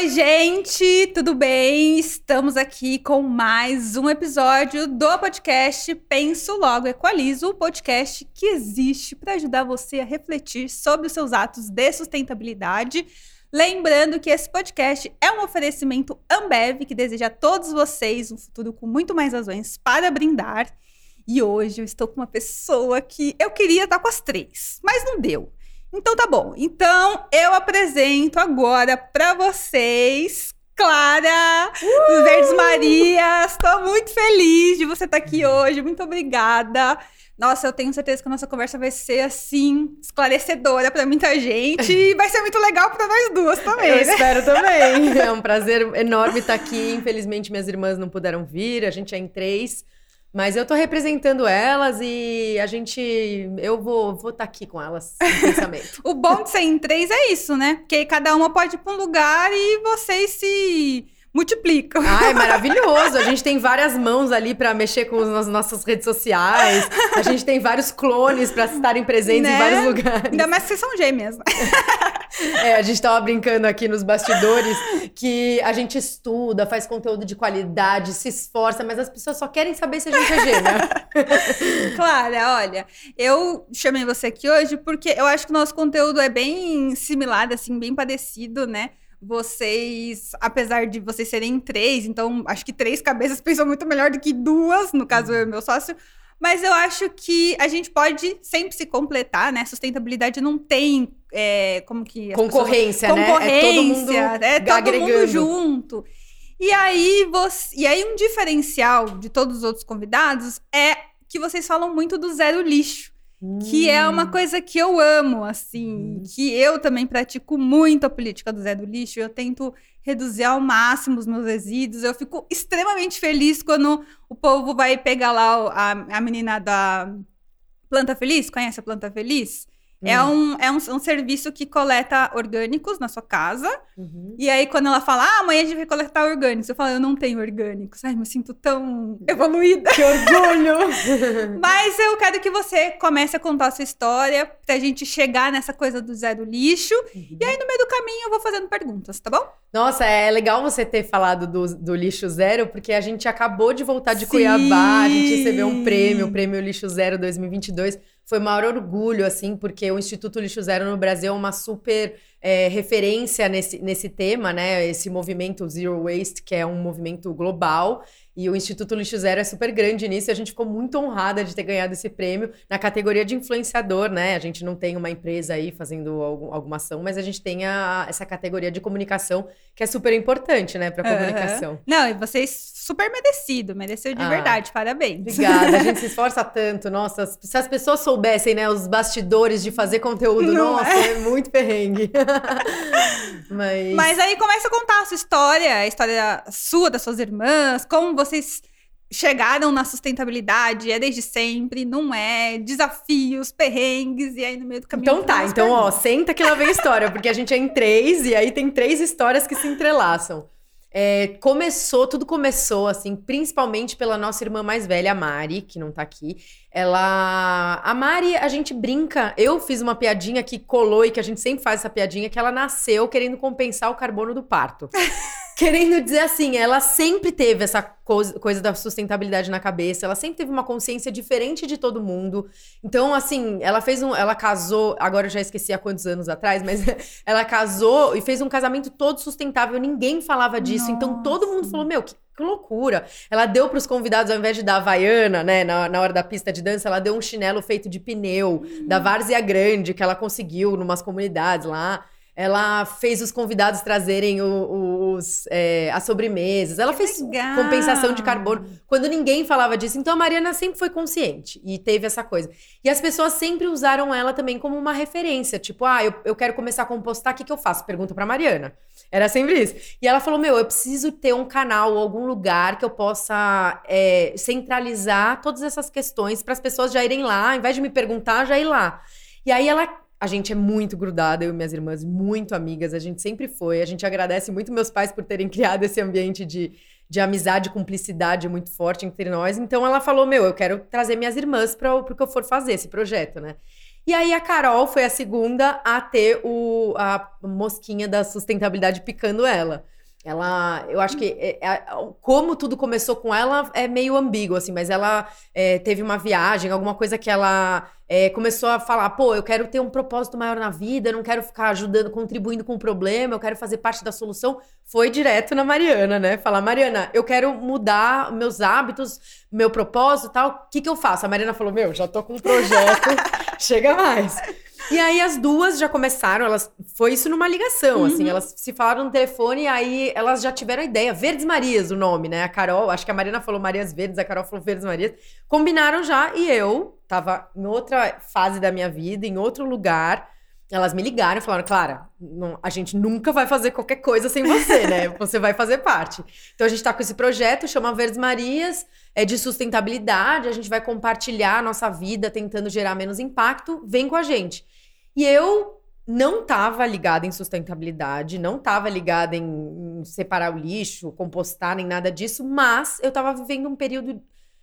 Oi, gente, tudo bem? Estamos aqui com mais um episódio do podcast Penso Logo Equalizo, o podcast que existe para ajudar você a refletir sobre os seus atos de sustentabilidade. Lembrando que esse podcast é um oferecimento Ambev que deseja a todos vocês um futuro com muito mais razões para brindar. E hoje eu estou com uma pessoa que eu queria estar com as três, mas não deu. Então tá bom. Então eu apresento agora para vocês Clara uh! Verdes Marias. Estou muito feliz de você estar aqui hoje. Muito obrigada. Nossa, eu tenho certeza que a nossa conversa vai ser assim esclarecedora para muita gente e vai ser muito legal para nós duas também. Eu né? espero também. É um prazer enorme estar aqui. Infelizmente minhas irmãs não puderam vir. A gente é em três. Mas eu tô representando elas e a gente. Eu vou estar vou tá aqui com elas pensamento. o bom de ser em três é isso, né? Porque cada uma pode ir pra um lugar e vocês se multiplicam. Ah, é maravilhoso. A gente tem várias mãos ali para mexer com as nossas redes sociais. A gente tem vários clones para estarem presentes né? em vários lugares. Ainda mais que vocês são gêmeas. É, a gente tava brincando aqui nos bastidores que a gente estuda, faz conteúdo de qualidade, se esforça, mas as pessoas só querem saber se a gente é gêmea. Clara, olha, eu chamei você aqui hoje porque eu acho que o nosso conteúdo é bem similar, assim, bem parecido, né? vocês, apesar de vocês serem três, então acho que três cabeças pensam muito melhor do que duas, no caso eu e meu sócio. Mas eu acho que a gente pode sempre se completar, né? Sustentabilidade não tem é, como que concorrência, pessoas... né? Concorrência, é todo mundo, é todo mundo junto. E aí você, e aí um diferencial de todos os outros convidados é que vocês falam muito do zero lixo. Que é uma hum. coisa que eu amo, assim, hum. que eu também pratico muito a política do Zé do Lixo. Eu tento reduzir ao máximo os meus resíduos. Eu fico extremamente feliz quando o povo vai pegar lá a, a menina da Planta Feliz. Conhece a Planta Feliz? É, hum. um, é um, um, serviço que coleta orgânicos na sua casa. Uhum. E aí, quando ela fala, ah, amanhã a gente vai coletar orgânicos, eu falo, eu não tenho orgânicos. Ai, me sinto tão evoluída. Que orgulho! Mas eu quero que você comece a contar a sua história, pra gente chegar nessa coisa do zero lixo. Uhum. E aí, no meio do caminho, eu vou fazendo perguntas, tá bom? Nossa, é legal você ter falado do, do lixo zero, porque a gente acabou de voltar de Sim. Cuiabá, a gente recebeu um prêmio, o Prêmio Lixo Zero 2022 foi o maior orgulho, assim, porque o Instituto Lixo Zero no Brasil é uma super é, referência nesse, nesse tema, né? Esse movimento Zero Waste, que é um movimento global. E o Instituto Lixo Zero é super grande nisso. E a gente ficou muito honrada de ter ganhado esse prêmio na categoria de influenciador, né? A gente não tem uma empresa aí fazendo algum, alguma ação, mas a gente tem a, essa categoria de comunicação que é super importante, né, para uhum. comunicação. Não, e vocês super merecido, mereceu de ah, verdade, parabéns. Obrigada, a gente se esforça tanto. Nossa, se as pessoas soubessem, né, os bastidores de fazer conteúdo, não nossa, é. é muito perrengue. mas... Mas aí começa a contar a sua história, a história sua, das suas irmãs, como vocês chegaram na sustentabilidade, é desde sempre, não é, desafios, perrengues, e aí no meio do caminho... Então tá, então ó, senta que lá vem a história, porque a gente é em três, e aí tem três histórias que se entrelaçam. É, começou, tudo começou, assim, principalmente pela nossa irmã mais velha, a Mari, que não tá aqui. Ela. A Mari, a gente brinca. Eu fiz uma piadinha que colou e que a gente sempre faz essa piadinha, que ela nasceu querendo compensar o carbono do parto. Querendo dizer assim, ela sempre teve essa coisa, coisa da sustentabilidade na cabeça, ela sempre teve uma consciência diferente de todo mundo. Então, assim, ela fez um. Ela casou, agora eu já esqueci há quantos anos atrás, mas ela casou e fez um casamento todo sustentável, ninguém falava disso. Nossa. Então todo mundo falou: Meu, que que loucura. Ela deu para os convidados, ao invés de dar Havaiana, né, na, na hora da pista de dança, ela deu um chinelo feito de pneu, uhum. da Várzea Grande, que ela conseguiu numas comunidades lá. Ela fez os convidados trazerem o, os, é, as sobremesas. Ela que fez legal. compensação de carbono quando ninguém falava disso. Então a Mariana sempre foi consciente e teve essa coisa. E as pessoas sempre usaram ela também como uma referência. Tipo, ah, eu, eu quero começar a compostar, o que, que eu faço? Pergunta pra Mariana. Era sempre isso. E ela falou: Meu, eu preciso ter um canal ou algum lugar que eu possa é, centralizar todas essas questões para as pessoas já irem lá, ao invés de me perguntar, já ir lá. E aí ela a gente é muito grudada, eu e minhas irmãs, muito amigas, a gente sempre foi. A gente agradece muito meus pais por terem criado esse ambiente de, de amizade, cumplicidade muito forte entre nós. Então ela falou: Meu, eu quero trazer minhas irmãs para o que eu for fazer esse projeto, né? E aí a Carol foi a segunda a ter o, a mosquinha da sustentabilidade picando ela. Ela, eu acho que é, é, como tudo começou com ela é meio ambíguo, assim, mas ela é, teve uma viagem, alguma coisa que ela é, começou a falar: pô, eu quero ter um propósito maior na vida, eu não quero ficar ajudando, contribuindo com o problema, eu quero fazer parte da solução. Foi direto na Mariana, né? Falar: Mariana, eu quero mudar meus hábitos, meu propósito e tal, o que, que eu faço? A Mariana falou: meu, já tô com um projeto, chega mais. E aí as duas já começaram, elas foi isso numa ligação, assim, uhum. assim, elas se falaram no telefone e aí elas já tiveram a ideia, Verdes Marias o nome, né? A Carol, acho que a Marina falou Marias Verdes, a Carol falou Verdes Marias. Combinaram já e eu tava em outra fase da minha vida, em outro lugar. Elas me ligaram e falaram, Clara, não, a gente nunca vai fazer qualquer coisa sem você, né? Você vai fazer parte. Então a gente tá com esse projeto, chama Verdes Marias, é de sustentabilidade, a gente vai compartilhar a nossa vida tentando gerar menos impacto. Vem com a gente. E eu não estava ligada em sustentabilidade, não estava ligada em, separar o lixo, compostar, nem nada disso, mas eu estava vivendo um período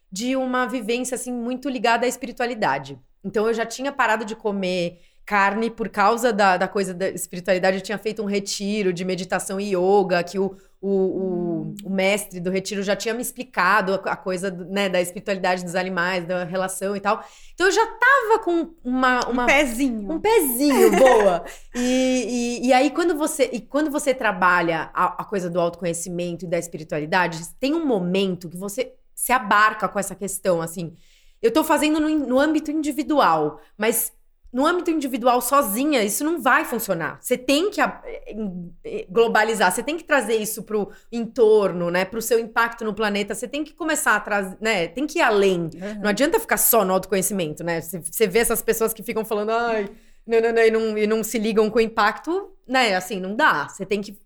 de uma vivência assim muito ligada à espiritualidade. Então eu já tinha parado de comer carne por causa da, da coisa da espiritualidade. Eu tinha feito um retiro de meditação e yoga, que o, o, o, o mestre do retiro já tinha me explicado a, a coisa né, da espiritualidade dos animais, da relação e tal. Então eu já tava com uma. uma um pezinho. Um pezinho, boa. e, e, e, aí, quando você, e quando você trabalha a, a coisa do autoconhecimento e da espiritualidade, tem um momento que você se abarca com essa questão, assim. Eu tô fazendo no, no âmbito individual, mas no âmbito individual sozinha, isso não vai funcionar. Você tem que eh, globalizar, você tem que trazer isso pro entorno, né? Pro seu impacto no planeta. Você tem que começar a trazer, né? Tem que ir além. Uhum. Não adianta ficar só no autoconhecimento, né? Você, você vê essas pessoas que ficam falando, ai, não, não, não, e não, e não se ligam com o impacto, né? Assim, não dá. Você tem que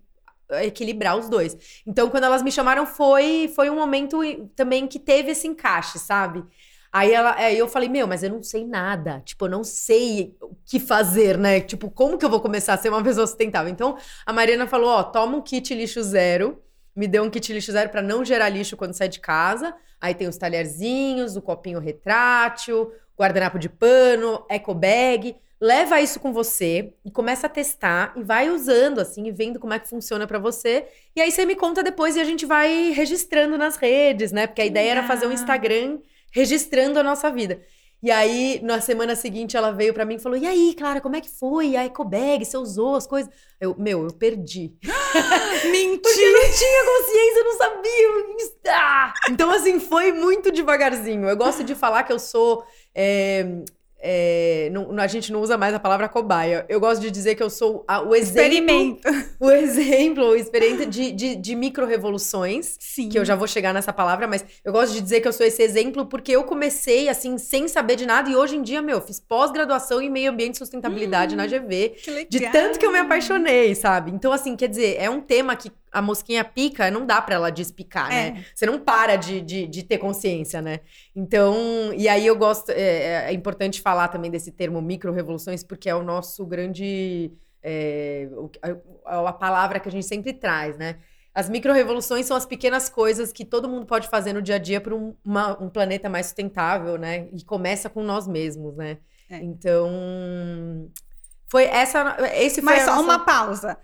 equilibrar os dois. Então, quando elas me chamaram, foi, foi um momento também que teve esse encaixe, sabe? Aí ela, aí eu falei, meu, mas eu não sei nada. Tipo, eu não sei o que fazer, né? Tipo, como que eu vou começar a ser uma pessoa sustentável? Então, a Mariana falou: ó, toma um kit lixo zero. Me deu um kit lixo zero para não gerar lixo quando sai de casa. Aí tem os talherzinhos, o copinho retrátil, guardanapo de pano, eco bag. Leva isso com você e começa a testar e vai usando assim e vendo como é que funciona para você. E aí você me conta depois e a gente vai registrando nas redes, né? Porque a ideia era fazer um Instagram registrando a nossa vida. E aí, na semana seguinte, ela veio para mim e falou: E aí, Clara, como é que foi? A ecobag, você usou as coisas? Eu, meu, eu perdi. Mentira! Porque eu não tinha consciência, eu não sabia. Ah! Então, assim, foi muito devagarzinho. Eu gosto de falar que eu sou. É, é, não, a gente não usa mais a palavra cobaia. Eu gosto de dizer que eu sou a, o exemplo. Experimento. O exemplo, o experimento de, de, de micro-revoluções. Sim. Que eu já vou chegar nessa palavra, mas eu gosto de dizer que eu sou esse exemplo porque eu comecei, assim, sem saber de nada. E hoje em dia, meu, fiz pós-graduação em meio ambiente e sustentabilidade hum, na GV. Que legal. De tanto que eu me apaixonei, sabe? Então, assim, quer dizer, é um tema que a mosquinha pica, não dá para ela despicar, né? é. né? Você não para de, de, de, ter consciência, né? Então, e aí eu gosto, é, é importante falar também desse termo micro-revoluções, porque é o nosso grande. É, a, a palavra que a gente sempre traz, né? As micro-revoluções são as pequenas coisas que todo mundo pode fazer no dia a dia para um, um, planeta mais sustentável, né? E começa com nós mesmos, né? É. Então, foi essa. Esse foi Mas só nossa... uma pausa.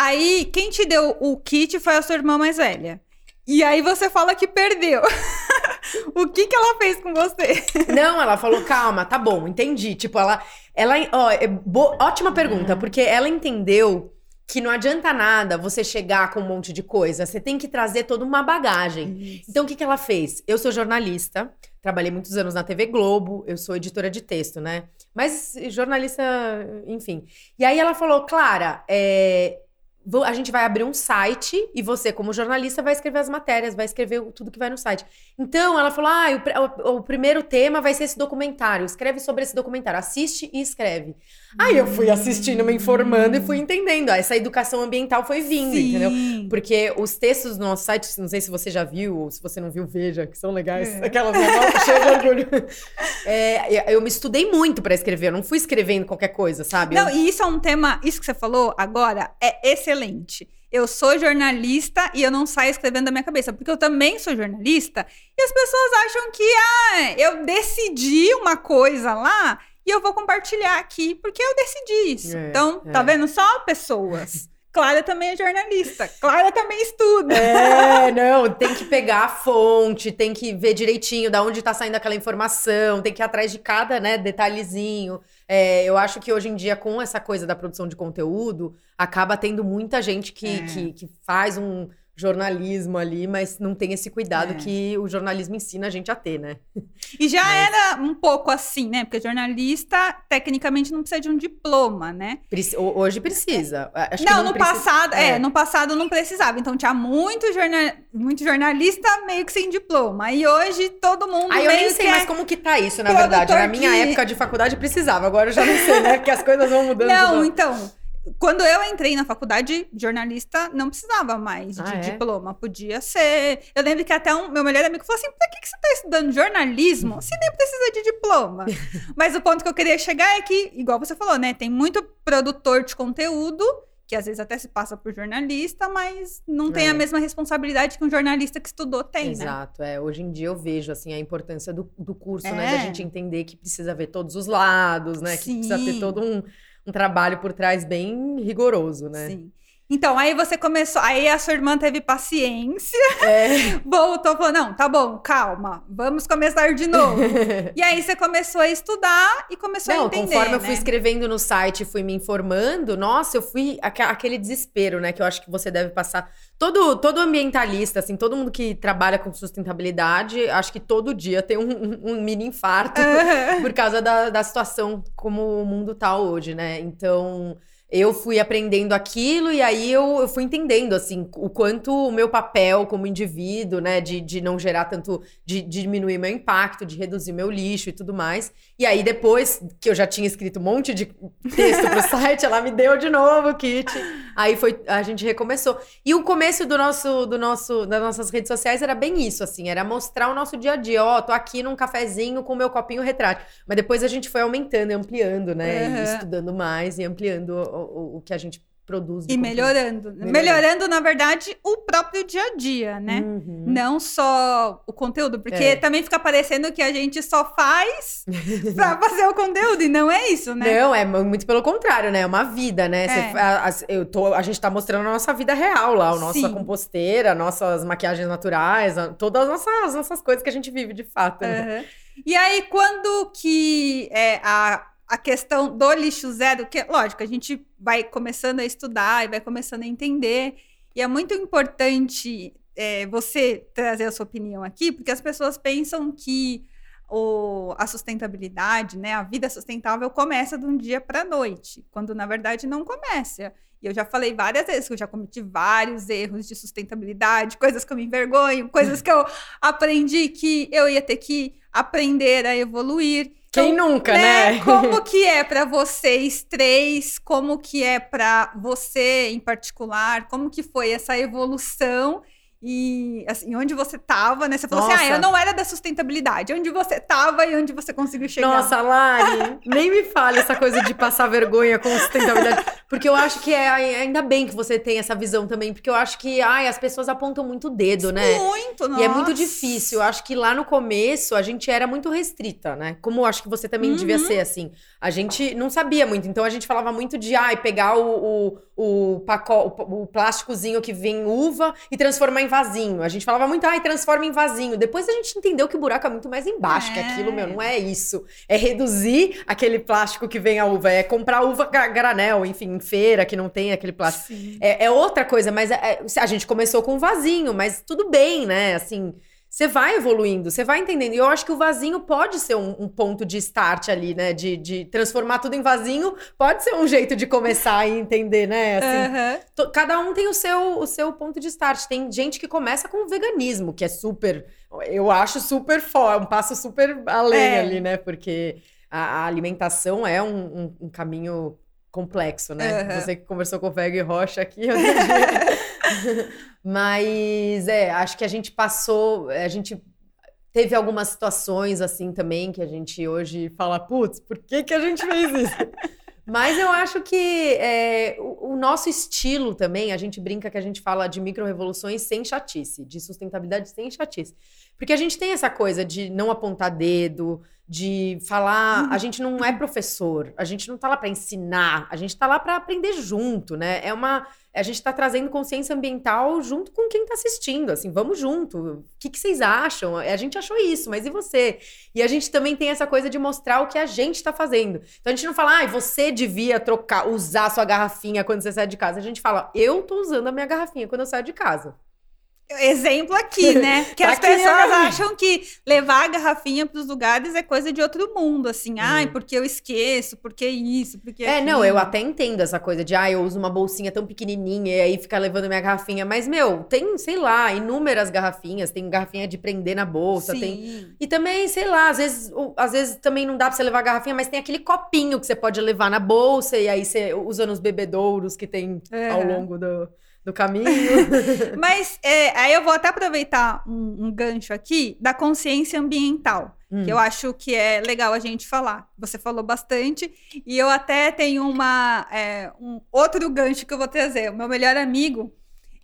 Aí, quem te deu o kit foi a sua irmã mais velha. E aí você fala que perdeu. o que que ela fez com você? Não, ela falou, calma, tá bom, entendi. Tipo, ela. ela ó, é bo... ótima pergunta, porque ela entendeu que não adianta nada você chegar com um monte de coisa. Você tem que trazer toda uma bagagem. Isso. Então, o que, que ela fez? Eu sou jornalista, trabalhei muitos anos na TV Globo, eu sou editora de texto, né? Mas jornalista, enfim. E aí ela falou, Clara, é, a gente vai abrir um site e você, como jornalista, vai escrever as matérias, vai escrever tudo que vai no site. Então, ela falou: ah, o, o, o primeiro tema vai ser esse documentário. Escreve sobre esse documentário, assiste e escreve. Aí eu fui assistindo, me informando e fui entendendo. Essa educação ambiental foi vindo, Sim. entendeu? Porque os textos do nosso site, não sei se você já viu, ou se você não viu, veja, que são legais. É. Aquelas cheias de orgulho. É, eu me estudei muito para escrever, eu não fui escrevendo qualquer coisa, sabe? Não, eu... e isso é um tema, isso que você falou agora é excelente eu sou jornalista e eu não saio escrevendo da minha cabeça, porque eu também sou jornalista e as pessoas acham que ah, eu decidi uma coisa lá e eu vou compartilhar aqui porque eu decidi isso. É, então, é. tá vendo? Só pessoas. Clara também é jornalista. Clara também estuda. É, não, tem que pegar a fonte, tem que ver direitinho da onde tá saindo aquela informação, tem que ir atrás de cada, né, detalhezinho. É, eu acho que hoje em dia, com essa coisa da produção de conteúdo, acaba tendo muita gente que, É. que, que faz um jornalismo ali, mas não tem esse cuidado É. que o jornalismo ensina a gente a ter, né? E já Mas- era um pouco assim, né? Porque jornalista, tecnicamente, não precisa de um diploma, né? Hoje precisa. Acho que não, no precisa- passado, é. é. no passado não precisava. Então tinha muito, jorna... muito jornalista meio que sem diploma. E hoje todo mundo Aí eu nem sei mais é... como que tá isso, na verdade. Na minha que- época de faculdade precisava, agora eu já não sei, né? Porque as coisas vão mudando. Não, então, quando eu entrei na faculdade, jornalista não precisava mais de Ah, é? diploma. Podia ser. Eu lembro que até um meu melhor amigo falou assim: pra que, que você tá estudando jornalismo se nem precisa de diploma? Mas o ponto que eu queria chegar é que, igual você falou, né? Tem muito produtor de conteúdo. Que às vezes até se passa por jornalista, mas não tem É. a mesma responsabilidade que um jornalista que estudou tem, né? Exato, é. Hoje em dia eu vejo assim a importância do, do curso, né? É. Da gente entender que precisa ver todos os lados, né? Que precisa ter Sim. todo um, um trabalho por trás bem rigoroso, né? Sim. Então, aí você começou, aí a sua irmã teve paciência, É. voltou, falou: não, tá bom, calma, vamos começar de novo. e aí você começou a estudar e começou a Não, entender. conforme eu né? fui escrevendo no site e fui me informando, nossa, eu fui aque- aquele desespero, né? Que eu acho que você deve passar. Todo, todo ambientalista, assim, todo mundo que trabalha com sustentabilidade, acho que todo dia tem um, um- um mini infarto por causa da, da situação como o mundo tá hoje, né? Então, eu fui aprendendo aquilo e aí eu, eu fui entendendo, assim, o quanto o meu papel como indivíduo, né, de, de não gerar tanto, de, de diminuir meu impacto, de reduzir meu lixo e tudo mais. E aí, depois que eu já tinha escrito um monte de texto pro site, ela me deu de novo o kit. Aí foi, a gente recomeçou. E o começo do nosso, do nosso, das nossas redes sociais era bem isso, assim, era mostrar o nosso dia a dia. Ó, tô aqui num cafezinho com o meu copinho retrátil. Mas depois a gente foi aumentando e ampliando, né? E estudando mais e ampliando o, o, que a gente produz. E melhorando. Melhorando. Melhorando, na verdade, o próprio dia a dia, né? Uhum. Não só o conteúdo, porque É. também fica parecendo que a gente só faz pra fazer o conteúdo, e não é isso, né? Não, é muito pelo contrário, né? É uma vida, né? É. a, a- eu tô, a gente tá mostrando a nossa vida real lá, a nossa Sim. composteira, nossas maquiagens naturais, a- todas as nossas, as nossas coisas que a gente vive de fato. né? E aí, quando que é, a, a questão do lixo zero, que lógico, a gente vai começando a estudar e vai começando a entender, e é muito importante é, você trazer a sua opinião aqui, porque as pessoas pensam que o, a sustentabilidade, né, a vida sustentável começa de um dia para a noite, quando na verdade não começa. E eu já falei várias vezes que eu já cometi vários erros de sustentabilidade, coisas que eu me envergonho, coisas que eu aprendi que eu ia ter que aprender a evoluir. Quem Então, nunca, né? Como que é para vocês três? Como que é para você em particular? Como que foi essa evolução? E assim, onde você tava, né? Você falou assim: Nossa. "Ah, eu não era da sustentabilidade". Onde você tava e onde você conseguiu chegar? Nossa, Lari, nem me fale essa coisa de passar vergonha com sustentabilidade. Porque eu acho que é ainda bem que você tem essa visão também, porque eu acho que ai, as pessoas apontam muito o dedo, né? Muito, E é muito difícil. Eu acho que lá no começo a gente era muito restrita, né? Como eu acho que você também Uhum. devia ser assim. A gente não sabia muito. Então a gente falava muito de ai, pegar o, o, o, paco, o, o plásticozinho que vem uva e transformar em vasinho. A gente falava muito, ai, transforma em vasinho. Depois a gente entendeu que o buraco é muito mais embaixo, que É. aquilo, meu, não é isso. É reduzir aquele plástico que vem a uva. É comprar uva gra- granel, enfim, em feira que não tem aquele plástico. É, é outra coisa, mas é- é- a gente começou com um vasinho, mas tudo bem, né? Assim, você vai evoluindo, você vai entendendo. E eu acho que o vasinho pode ser um, um ponto de start ali, né? De, de transformar tudo em vasinho, pode ser um jeito de começar e entender, né? Assim, to- cada um tem o seu, o seu ponto de start. Tem gente que começa com o veganismo, que é super. Eu acho super forte, um passo super além É. ali, né? Porque a, a alimentação é um, um- um caminho complexo, né? Aham. Você que conversou com o Veg Rocha aqui outro dia. Mas é, acho que a gente passou, a gente teve algumas situações assim também que a gente hoje fala, putz, por que, que a gente fez isso? Mas eu acho que é, o, o nosso estilo também, a gente brinca que a gente fala de micro-revoluções sem chatice, de sustentabilidade sem chatice. Porque a gente tem essa coisa de não apontar dedo, de falar. A gente não é professor, a gente não tá lá para ensinar, a gente tá lá para aprender junto, né? É uma. A gente tá trazendo consciência ambiental junto com quem tá assistindo, assim, vamos junto. O que, que vocês acham? A gente achou isso, mas e você? E a gente também tem essa coisa de mostrar o que a gente tá fazendo. Então a gente não fala, ah, você devia trocar, usar sua garrafinha quando você sai de casa. A gente fala, eu tô usando a minha garrafinha quando eu saio de casa exemplo aqui, né? Que as pessoas acham que levar a garrafinha para os lugares é coisa de outro mundo, assim. Hum. Ai, porque eu esqueço, porque isso, porque É, aquilo. não, eu até entendo essa coisa de, ah, eu uso uma bolsinha tão pequenininha e aí ficar levando minha garrafinha, mas meu, tem, sei lá, inúmeras garrafinhas, tem garrafinha de prender na bolsa, Sim. tem E também, sei lá, às vezes, às vezes também não dá para você levar a garrafinha, mas tem aquele copinho que você pode levar na bolsa e aí você usa nos bebedouros que tem é. ao longo do do caminho. Mas é, aí eu vou até aproveitar um, um gancho aqui da consciência ambiental, hum. que eu acho que é legal a gente falar. Você falou bastante, e eu até tenho uma, é, um outro gancho que eu vou trazer. O meu melhor amigo,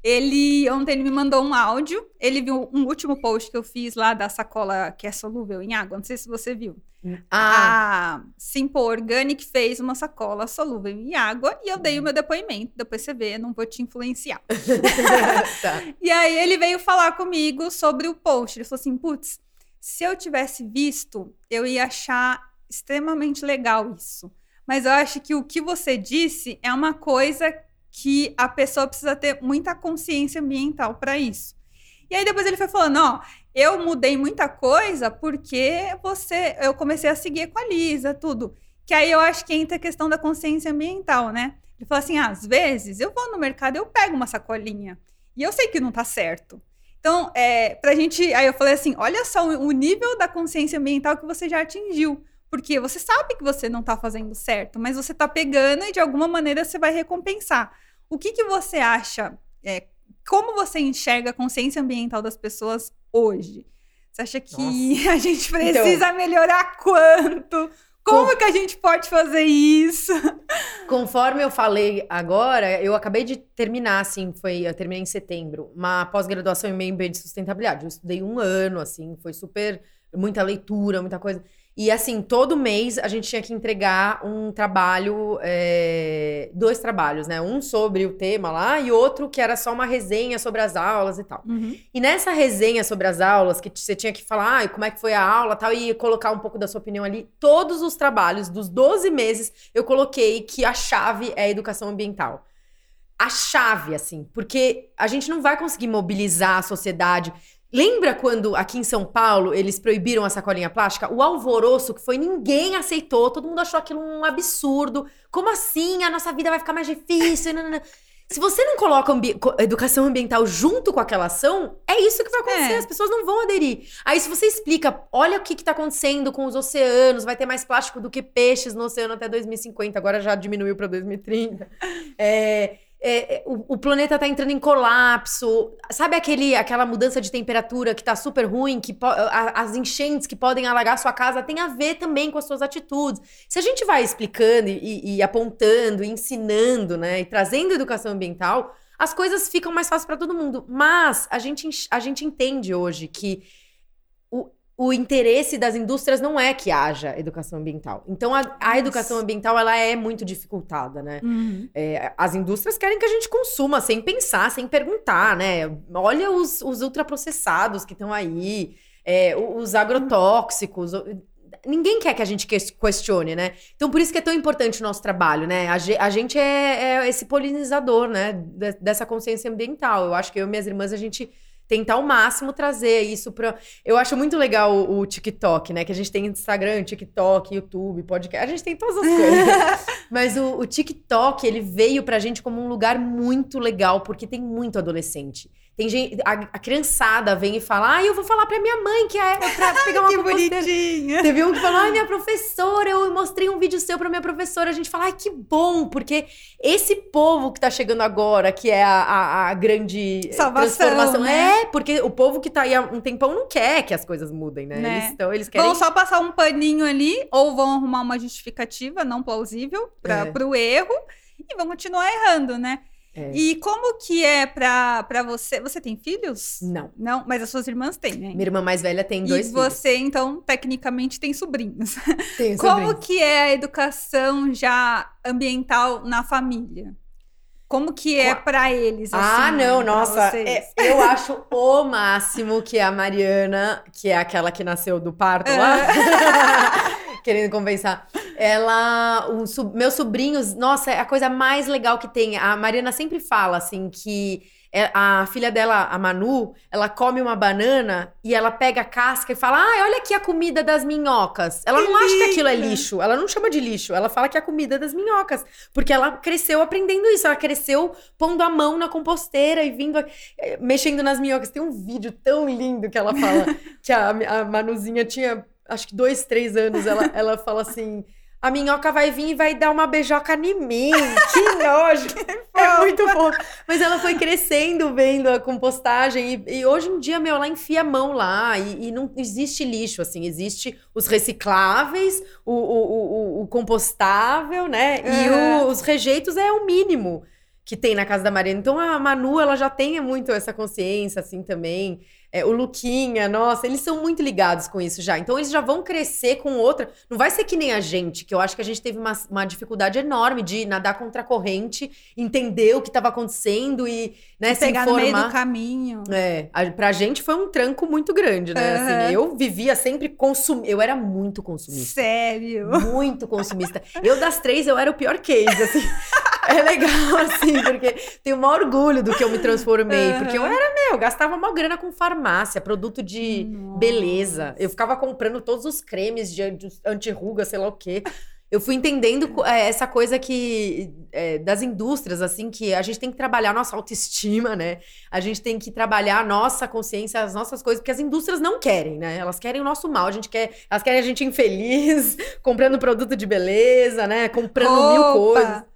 ele ontem ele me mandou um áudio. Ele viu um último post que eu fiz lá da sacola que é solúvel em água. Não sei se você viu. Ah. A Simple Organic fez uma sacola solúvel em água e eu dei o meu depoimento. Depois você vê, não vou te influenciar. tá. E aí ele veio falar comigo sobre o post. Ele falou assim: putz, se eu tivesse visto, eu ia achar extremamente legal isso. Mas eu acho que o que você disse é uma coisa que a pessoa precisa ter muita consciência ambiental para isso. E aí depois ele foi falando, ó, eu mudei muita coisa porque você, eu comecei a seguir com a Lisa, tudo. Que aí eu acho que entra a questão da consciência ambiental, né? Ele falou assim, ah, às vezes eu vou no mercado, eu pego uma sacolinha e eu sei que não tá certo. Então, é, pra gente, aí eu falei assim, olha só o nível da consciência ambiental que você já atingiu. Porque você sabe que você não tá fazendo certo, mas você tá pegando e de alguma maneira você vai recompensar. O que, que você acha? É, como você enxerga a consciência ambiental das pessoas hoje? Você acha que Nossa. a gente precisa então, melhorar quanto? Como com... que a gente pode fazer isso? Conforme eu falei agora, eu acabei de terminar, assim, foi, eu terminei em setembro, uma pós-graduação em meio ambiente e sustentabilidade. Eu estudei um ano, assim, foi super, muita leitura, muita coisa. E assim, todo mês a gente tinha que entregar um trabalho, é, dois trabalhos, né? Um sobre o tema lá e outro que era só uma resenha sobre as aulas e tal. Uhum. E nessa resenha sobre as aulas, que você tinha que falar ah, como é que foi a aula tal, e colocar um pouco da sua opinião ali, todos os trabalhos dos 12 meses eu coloquei que a chave é a educação ambiental a chave, assim, porque a gente não vai conseguir mobilizar a sociedade. Lembra quando aqui em São Paulo eles proibiram a sacolinha plástica? O alvoroço que foi, ninguém aceitou, todo mundo achou aquilo um absurdo. Como assim? A nossa vida vai ficar mais difícil? Não, não, não. Se você não coloca ambi educação ambiental junto com aquela ação, é isso que vai acontecer. É. As pessoas não vão aderir. Aí, se você explica, olha o que está acontecendo com os oceanos, vai ter mais plástico do que peixes no oceano até 2050, agora já diminuiu para 2030. É, é, é, o, o, planeta tá entrando em colapso. Sabe aquele, aquela mudança de temperatura que tá super ruim, que a, as enchentes que podem alagar sua casa tem a ver também com as suas atitudes. Se a gente vai explicando e, e apontando, e ensinando, né, e trazendo educação ambiental, as coisas ficam mais fáceis para todo mundo. Mas a gente, a gente entende hoje que o interesse das indústrias não é que haja educação ambiental. Então, a, a educação ambiental, ela é muito dificultada, né? Uhum. É, as indústrias querem que a gente consuma sem pensar, sem perguntar, né? Olha os, os ultraprocessados que estão aí, é, os agrotóxicos. Ninguém quer que a gente questione, né? Então, por isso que é tão importante o nosso trabalho, né? A, a gente é, é esse polinizador, né? Dessa consciência ambiental. Eu acho que eu e minhas irmãs, a gente tentar ao máximo trazer isso para. Eu acho muito legal o, o, TikTok, né? Que a gente tem Instagram, TikTok, YouTube, podcast. A gente tem todas as coisas. Mas o, o TikTok, ele veio pra gente como um lugar muito legal, porque tem muito adolescente. Tem gente, a, a, criançada vem e fala, ah, eu vou falar pra minha mãe que é pra pegar uma Que bonitinha. Teve um que falou, ai, minha professora, eu mostrei um vídeo seu pra minha professora. A gente fala, ai, que bom, porque esse povo que tá chegando agora, que é a, a, a grande Salvação, transformação. Né? É, porque o povo que tá aí há um tempão não quer que as coisas mudem, né? né? Eles, então, eles querem... Vão só passar um paninho ali, ou vão arrumar uma justificativa não plausível pra, é. pro erro, e vão continuar errando, né? É. E como que é pra, pra você? Você tem filhos? Não. Não, mas as suas irmãs têm, né? Minha irmã mais velha tem dois e filhos. E você, então, tecnicamente tem sobrinhos. Como sobrinhos. que é a educação já ambiental na família? Como que é para eles? Assim, ah, não, nossa. É, eu acho o máximo que a Mariana, que é aquela que nasceu do parto lá, querendo compensar. Ela, os, meus sobrinhos, nossa, é a coisa mais legal que tem. A Mariana sempre fala assim que é, a filha dela, a Manu, ela come uma banana e ela pega a casca e fala: Ah, olha aqui a comida das minhocas. Ela que não acha que aquilo é lixo. Ela não chama de lixo. Ela fala que é a comida das minhocas. Porque ela cresceu aprendendo isso. Ela cresceu pondo a mão na composteira e vindo, eh, mexendo nas minhocas. Tem um vídeo tão lindo que ela fala que a, a Manuzinha tinha, acho que dois, três anos. Ela, ela fala assim a minhoca vai vir e vai dar uma beijoca em mim. Que nojo! é muito bom. Mas ela foi crescendo vendo a compostagem. E, e, hoje em dia, meu, ela enfia a mão lá. E, e não existe lixo, assim. Existe os recicláveis, o, o, o, o compostável, né? E os rejeitos é o mínimo que tem na casa da Mariana. Então a Manu, ela já tem muito essa consciência, assim, também. É, o Luquinha, nossa, eles são muito ligados com isso já. Então eles já vão crescer com outra. Não vai ser que nem a gente, que eu acho que a gente teve uma, uma dificuldade enorme de nadar contra a corrente, entender o que estava acontecendo e né, se pegar informar. no meio do caminho. É, a, pra gente foi um tranco muito grande, né? Uhum. Assim, eu vivia sempre consumindo. Eu era muito consumista. Sério? Muito consumista. Eu das três, eu era o pior case, assim. é legal, assim, porque tenho o maior orgulho do que eu me transformei. Uhum. Porque eu era, meu, gastava mal grana com farmácia, produto de Nossa. beleza. Eu ficava comprando todos os cremes de anti-ruga, sei lá o quê. Eu fui entendendo é, essa coisa que é, das indústrias, assim, que a gente tem que trabalhar a nossa autoestima, né? A gente tem que trabalhar a nossa consciência, as nossas coisas, porque as indústrias não querem, né? Elas querem o nosso mal, a gente quer, elas querem a gente infeliz, comprando produto de beleza, né? Comprando Roupa. mil coisas.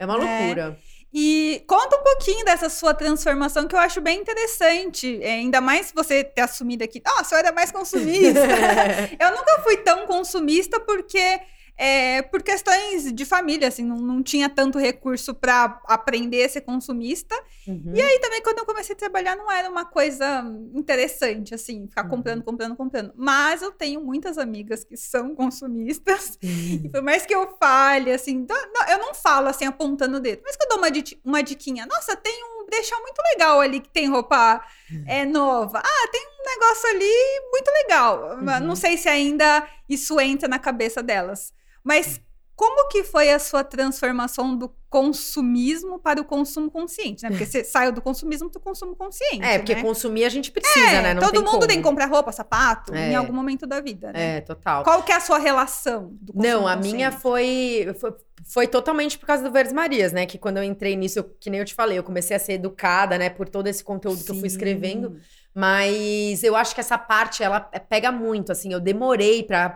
É uma É. loucura. E conta um pouquinho dessa sua transformação que eu acho bem interessante. É, ainda mais você ter assumido aqui. Nossa, eu era mais consumista. eu nunca fui tão consumista porque. É, por questões de família, assim, não, não tinha tanto recurso para aprender a ser consumista. Uhum. E aí também, quando eu comecei a trabalhar, não era uma coisa interessante, assim, ficar Uhum. comprando, comprando, comprando. Mas eu tenho muitas amigas que são consumistas. E por mais que eu fale, assim, não- eu não falo assim, apontando o dedo, mas que eu dou uma, uma diquinha. Nossa, tem um brechó muito legal ali que tem roupa é, nova. Ah, tem um negócio ali muito legal. Uhum. Não sei se ainda isso entra na cabeça delas. Mas como que foi a sua transformação do consumismo para o consumo consciente, né? Porque você saiu do consumismo para o consumo consciente, É, porque né? consumir a gente precisa, É, né? Não todo tem mundo como. tem que comprar roupa, sapato, É. em algum momento da vida, né? É, total. Qual que é a sua relação do consumo Não, a minha foi, foi, foi totalmente por causa do Verdes Marias, né? Que quando eu entrei nisso, eu- que nem eu te falei, eu comecei a ser educada, né? Por todo esse conteúdo que eu fui escrevendo. Mas eu acho que essa parte, ela pega muito, assim. Eu demorei pra,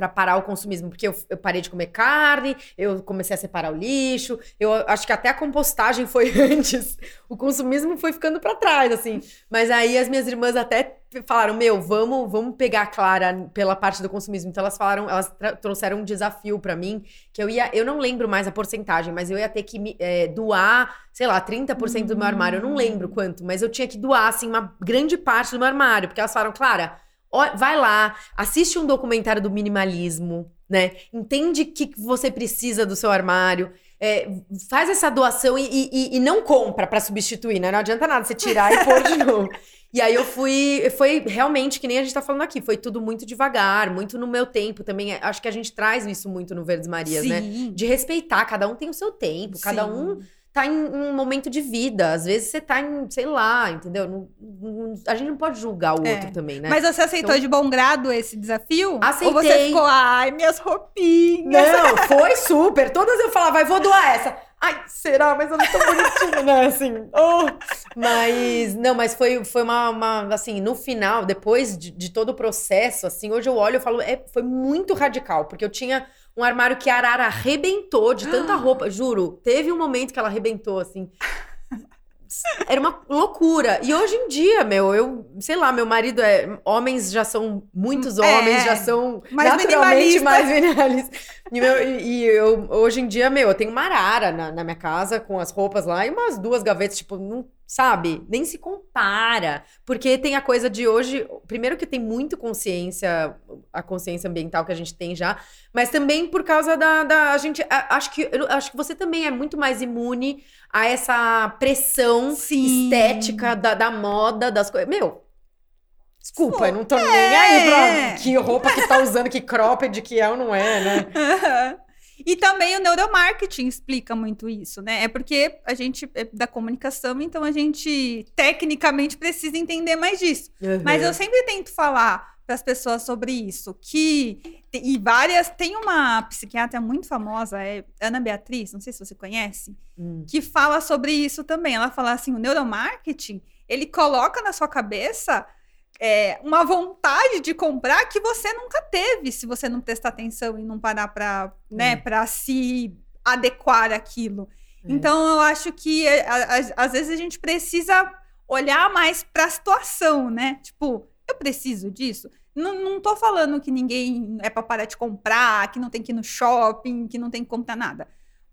pra parar o consumismo, porque eu, eu parei de comer carne, eu comecei a separar o lixo. Eu acho que até a compostagem foi antes. O consumismo foi ficando pra trás, assim. Mas aí as minhas irmãs até falaram, meu, vamos, vamos pegar a Clara pela parte do consumismo. Então elas falaram, elas trouxeram um desafio pra mim, que eu ia, eu não lembro mais a porcentagem, mas eu ia ter que me, é, doar, sei lá, 30% do meu armário, eu não lembro quanto, mas eu tinha que doar, assim, uma grande parte do meu armário, porque elas falaram, Clara, vai lá, assiste um documentário do minimalismo, né? Entende o que você precisa do seu armário. é, faz essa doação e, e- e não compra pra substituir, né? Não adianta nada você tirar e pôr de novo. E aí eu fui, foi realmente que nem a gente tá falando aqui, foi tudo muito devagar, muito no meu tempo também. Acho que a gente traz isso muito no Verdes Marias, né? Sim. De respeitar, cada um tem o seu tempo, cada Sim. um tá em um momento de vida. Às vezes você tá em, sei lá, entendeu? Não- não- a gente não pode julgar o É. outro também, né? Mas você aceitou Então- de bom grado esse desafio? Aceitei. Ou você ficou, ai, minhas roupinhas. Não, foi super. Todas eu falava, vai, vou doar essa. Ai, será? Mas eu não tô bonitinha, né? Assim, oh. Mas, não, mas foi, foi uma, uma, assim, no final, depois de, de todo o processo, assim, hoje eu olho e falo, é, foi muito radical, porque eu tinha um armário que a arara arrebentou de tanta roupa, juro. Teve um momento que ela arrebentou, assim. Era uma loucura. E hoje em dia, meu, eu, sei lá, meu marido é. Homens já são. Muitos É, homens já são mais naturalmente minimalista. mais minimalistas. E, meu, e- e eu, hoje em dia, meu, eu tenho uma arara na, na minha casa com as roupas lá e umas duas gavetas, tipo, não. Sabe? Nem se compara. Porque tem a coisa de hoje. Primeiro, que tem muito consciência, a consciência ambiental que a gente tem já, mas também por causa da. da a gente. a- acho, que, eu acho que você também é muito mais imune a essa pressão Sim. estética da, da moda, das coisas. Meu, desculpa, eu não tô nem É. aí pra que roupa que tá usando, que cropped que é ou não é, né? E também o neuromarketing explica muito isso, né? É porque a gente é da comunicação, então a gente tecnicamente precisa entender mais disso. Mas eu sempre tento falar para as pessoas sobre isso, que e várias tem uma psiquiatra muito famosa, é Ana Beatriz, não sei se você conhece, Hum. que fala sobre isso também. Ela fala assim, o neuromarketing ele coloca na sua cabeça é, uma vontade de comprar que você nunca teve, se você não prestar atenção e não parar para né, Hum. se adequar àquilo. É. Então eu acho que é, a- a- às vezes a gente precisa olhar mais para a situação, né? Tipo, eu preciso disso. Não, não tô falando que ninguém é para parar de comprar, que não tem que ir no shopping, que não tem que comprar nada.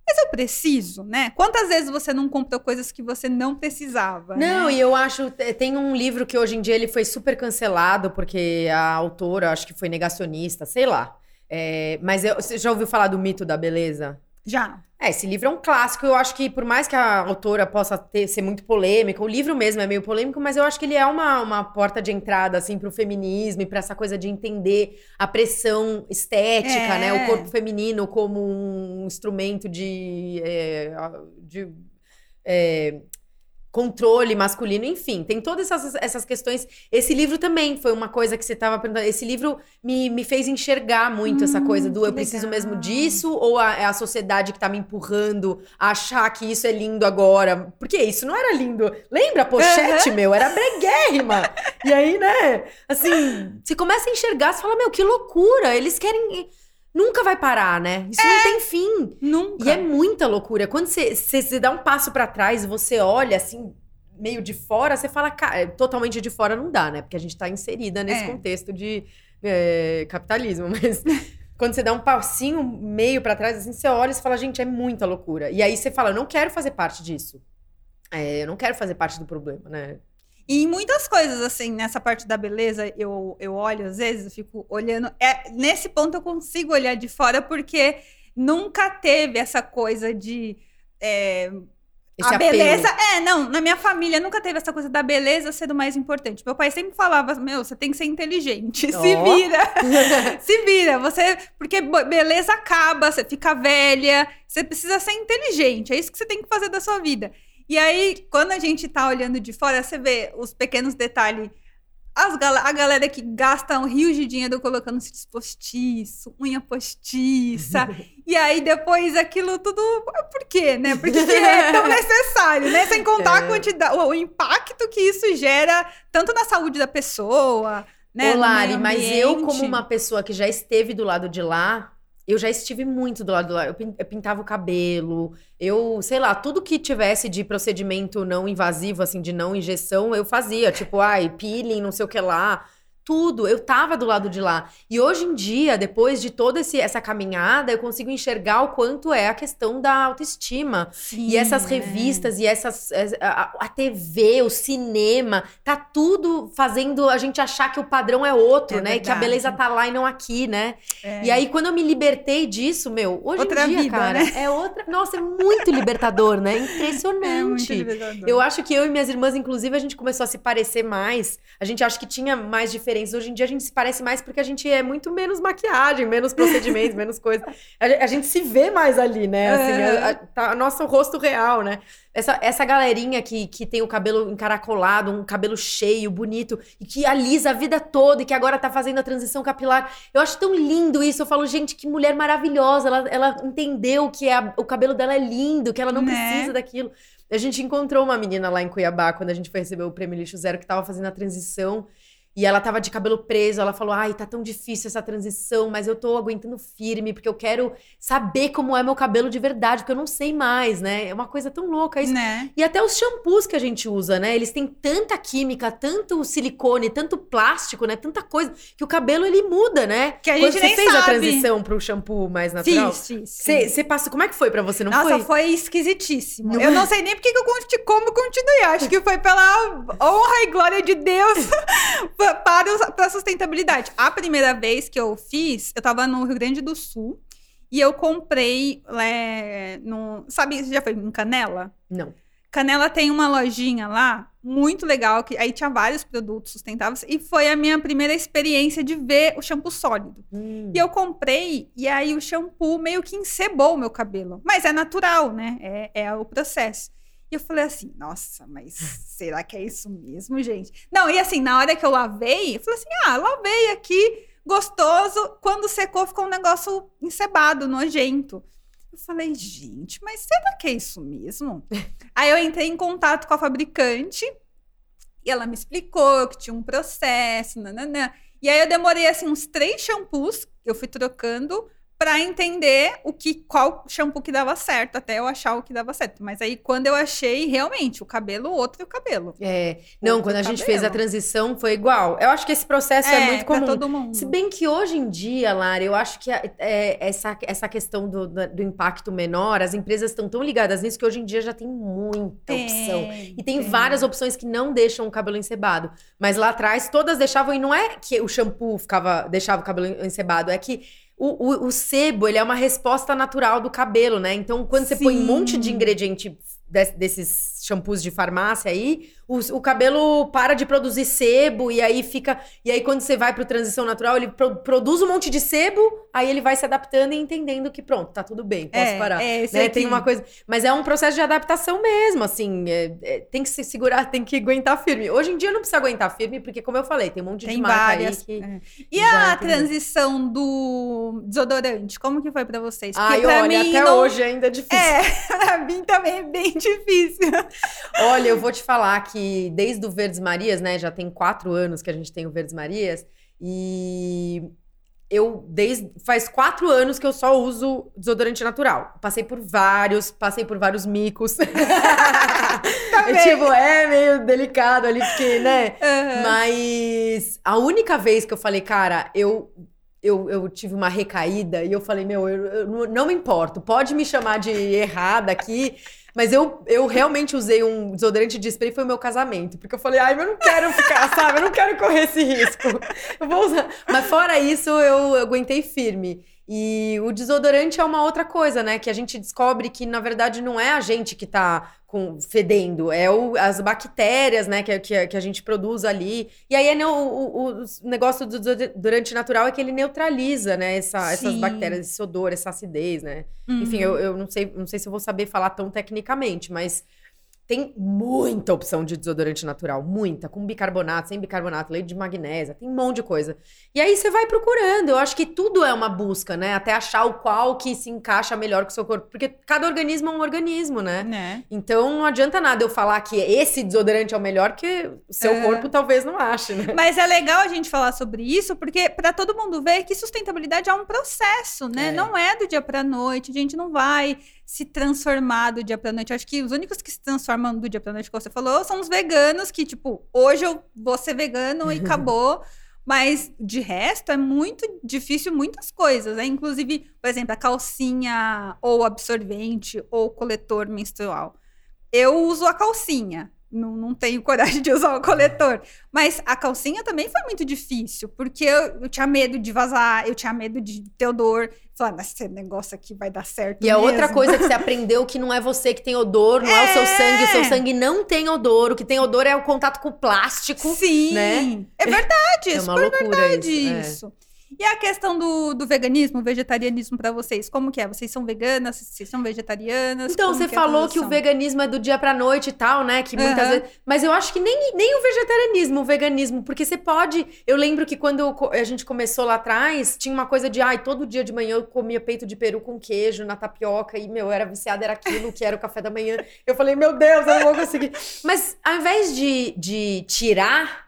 Mas eu preciso, né? Quantas vezes você não comprou coisas que você não precisava? Não, né? e eu acho. Tem um livro que hoje em dia ele foi super cancelado, porque a autora, acho que foi negacionista, sei lá. É, mas eu- você já ouviu falar do mito da beleza? Já. É, esse livro é um clássico. Eu acho que, por mais que a autora possa ter- ser muito polêmica, o livro mesmo é meio polêmico, mas eu acho que ele é uma, uma porta de entrada, assim, pro feminismo e pra essa coisa de entender a pressão estética, É. né? O corpo feminino como um instrumento de. é, de é, controle masculino, enfim, tem todas essas, essas questões. Esse livro também foi uma coisa que você estava perguntando. Esse livro me, me fez enxergar muito essa Hum, coisa do que eu preciso legal. mesmo disso, ou a- é a sociedade que tá me empurrando a achar que isso é lindo agora. Porque isso não era lindo. Lembra a pochete, meu? Era breguérrima. e aí, né? Assim, você começa a enxergar, você fala, meu, que loucura. Eles querem. Nunca vai parar, né? Isso não tem fim. Nunca. E é muita loucura. Quando você, dá um passo pra trás e você olha assim, meio de fora, você fala, cara, totalmente de fora não dá, né? Porque a gente tá inserida nesse É. contexto de é, capitalismo. Mas quando você dá um passinho meio pra trás, assim, você olha e você fala, gente, é muita loucura. E aí você fala, eu não quero fazer parte disso. É, eu não quero fazer parte do problema, né? E em muitas coisas, assim, nessa parte da beleza, eu, eu olho, às vezes, eu fico olhando. É, nesse ponto eu consigo olhar de fora, porque nunca teve essa coisa de. é, Esse a apelo. beleza. É, não, na minha família nunca teve essa coisa da beleza ser o mais importante. Meu pai sempre falava: Meu, você tem que ser inteligente. Se Ó. vira. Se vira. Você. Porque beleza acaba, você fica velha. Você precisa ser inteligente. É isso que você tem que fazer da sua vida. E aí, quando a gente tá olhando de fora, você vê os pequenos detalhes. As gal- a galera que gasta um rio de dinheiro colocando cílios postiço, unha postiça. e aí depois aquilo tudo. Por quê, né? Por que, que é tão necessário, né? Sem contar a É. quantidade, o, o impacto que isso gera, tanto na saúde da pessoa, né? Ô, Lari, mas eu, como uma pessoa que já esteve do lado de lá, eu já estive muito do lado. Eu pin- eu pintava o cabelo, eu, sei lá, tudo que tivesse de procedimento não invasivo, assim, de não injeção, eu fazia. Tipo, ai, peeling, não sei o que lá. Tudo, eu tava do lado de lá. E hoje em dia, depois de toda esse- essa caminhada, eu consigo enxergar o quanto é a questão da autoestima. Sim, E essas revistas, e essas. A, a TV, o cinema, tá tudo fazendo a gente achar que o padrão é outro, É né? E que a verdade. beleza tá lá e não aqui, né? É. E aí, quando eu me libertei disso, meu, hoje Outra em dia, vida, cara, né? é outra. Nossa, é muito libertador, né? É Impressionante. libertador. eu acho que eu e minhas irmãs, inclusive, a gente começou a se parecer mais. A gente acha que tinha mais diferenças. Hoje em dia a gente se parece mais porque a gente é muito menos maquiagem, menos procedimentos, menos coisa. A, a gente se vê mais ali, né? Assim, a, a- tá nosso rosto real, né? Essa, essa galerinha que, que tem o cabelo encaracolado, um cabelo cheio, bonito, e que alisa a vida toda e que agora tá fazendo a transição capilar. Eu acho tão lindo isso. Eu falo, gente, que mulher maravilhosa. Ela, ela entendeu que a- o cabelo dela é lindo, que ela não Né? precisa daquilo. A gente encontrou uma menina lá em Cuiabá, quando a gente foi receber o Prêmio Lixo Zero, que tava fazendo a transição. E ela tava de cabelo preso, ela falou: "Ai, tá tão difícil essa transição, mas eu tô aguentando firme porque eu quero saber como é meu cabelo de verdade, porque eu não sei mais, né? É uma coisa tão louca isso. Né? E até os shampoos que a gente usa, né? Eles têm tanta química, tanto silicone, tanto plástico, né? Tanta coisa que o cabelo ele muda, né? Que a Quando gente você nem fez a sabe. transição pro shampoo mais natural. Fiz, fiz. Você você passou, como é que foi pra você? Não Nossa, foi? foi, esquisitíssimo. Não eu é? não sei nem porque que eu como continuei. Acho que foi pela honra e glória de Deus pa- para, para a sustentabilidade. A primeira vez que eu fiz, eu tava no Rio Grande do Sul e eu comprei. É, no, sabe, você já foi em Canela? Não. Canela tem uma lojinha lá, muito legal, que aí tinha vários produtos sustentáveis, e foi a minha primeira experiência de ver o shampoo sólido. Hum. E eu comprei, e aí o shampoo meio que encebou o meu cabelo. Mas é natural, né? É, é o processo. E eu falei assim, nossa, mas será que é isso mesmo, gente? Não, e assim, na hora que eu lavei, eu falei assim, ah, lavei aqui, gostoso. Quando secou, ficou um negócio encebado, nojento. Eu falei, gente, mas será que é isso mesmo? Aí eu entrei em contato com a fabricante e ela me explicou que tinha um processo, nananã. E aí eu demorei assim uns três shampoos, eu fui trocando pra entender o que qual shampoo que dava certo, até eu achar o que dava certo. Mas aí quando eu achei realmente o cabelo, outro cabelo. É, não, Outro quando a gente cabelo. fez a transição foi igual. Eu acho que esse processo é, muito pra comum. todo mundo. Se bem que hoje em dia, Lara, eu acho que a- é, essa, essa questão do, do impacto menor, as empresas estão tão ligadas nisso que hoje em dia já tem muita opção. E tem, várias opções que não deixam o cabelo encebado. Mas lá atrás, todas deixavam, e não é que o shampoo ficava, deixava o cabelo encebado, é que o, o, o sebo, ele é uma resposta natural do cabelo, né? Então, quando você põe um monte de ingrediente des- desses shampoos de farmácia aí, o, o cabelo para de produzir sebo, e aí fica. E aí, quando você vai pro transição natural, ele pro- produz um monte de sebo, aí ele vai se adaptando e entendendo que pronto, tá tudo bem, posso é, parar É, né? aqui. Tem uma coisa. Mas é um processo de adaptação mesmo, assim. é- é- tem que se segurar, tem que aguentar firme. Hoje em dia não precisa aguentar firme, porque, como eu falei, tem um monte de Tem marca várias. aí que. é. E a transição do desodorante, como que foi pra vocês? Ai, pra olha, mim até não- hoje ainda é difícil. É, pra mim também é bem difícil. Olha, eu vou te falar que desde o Verdes Marias, né? Já tem quatro anos que a gente tem o Verdes Marias. E eu, desde. Faz quatro anos que eu só uso desodorante natural. Passei por vários, passei por vários micos. Também. É, tipo, é meio delicado ali, porque, né? Aham. Mas a única vez que eu falei, cara, eu, eu, eu tive uma recaída e eu falei, meu, eu, eu não- não me importo, pode me chamar de errada aqui, mas eu, eu realmente usei um desodorante de spray foi o meu casamento, porque eu falei, ai, eu não quero ficar, sabe? Eu não quero correr esse risco. Eu vou usar. Mas fora isso, eu, eu aguentei firme. E o desodorante é uma outra coisa, né? Que a gente descobre que, na verdade, não é a gente que tá com, fedendo, é o- as bactérias, né? Que, que, que a gente produz ali. E aí, é o, o- o negócio do desodorante natural é que ele neutraliza, né? Essa, essas bactérias, esse odor, essa acidez, né? Enfim, Uhum. eu, eu não sei, não sei se eu vou saber falar tão tecnicamente, mas tem muita opção de desodorante natural, muita, com bicarbonato, sem bicarbonato, leite de magnésia, tem um monte de coisa. E aí você vai procurando, eu acho que tudo é uma busca, né? Até achar o qual que se encaixa melhor com o seu corpo, porque cada organismo é um organismo, né? Né? Então não adianta nada eu falar que esse desodorante é o melhor, que o seu É. corpo talvez não ache, né? Mas é legal a gente falar sobre isso, porque para todo mundo ver que sustentabilidade é um processo, né? É. Não é do dia para noite. A gente não vai se transformar do dia para noite. Acho que os únicos que se transformam do dia para noite, como você falou, são os veganos que tipo, hoje eu vou ser vegano e acabou. Mas de resto é muito difícil muitas coisas, né? Inclusive, por exemplo, a calcinha ou absorvente ou coletor menstrual. Eu uso a calcinha. Não, não tenho coragem de usar o coletor. Mas a calcinha também foi muito difícil, porque eu, eu tinha medo de vazar, eu tinha medo de ter odor. Falar, "Mas esse negócio aqui vai dar certo. E a outra mesmo?" coisa que você aprendeu que não é você que tem odor, não é, o seu É. sangue, o seu sangue não tem odor, o que tem odor é o contato com o plástico. Sim, né? é verdade, É é uma super loucura verdade isso. é. E a questão do, do veganismo, vegetarianismo pra vocês, como que é? Vocês são veganas? Vocês são vegetarianas? Então, você que é falou que o veganismo é do dia pra noite e tal, né? Que muitas Aham. vezes. Mas eu acho que nem, nem o vegetarianismo, o veganismo, porque você pode. Eu lembro que quando a gente começou lá atrás, tinha uma coisa de, ai, todo dia de manhã eu comia peito de peru com queijo na tapioca e, meu, eu era viciada, era aquilo que era o café da manhã. Eu falei, meu Deus, eu não vou conseguir. Mas ao invés de, de tirar.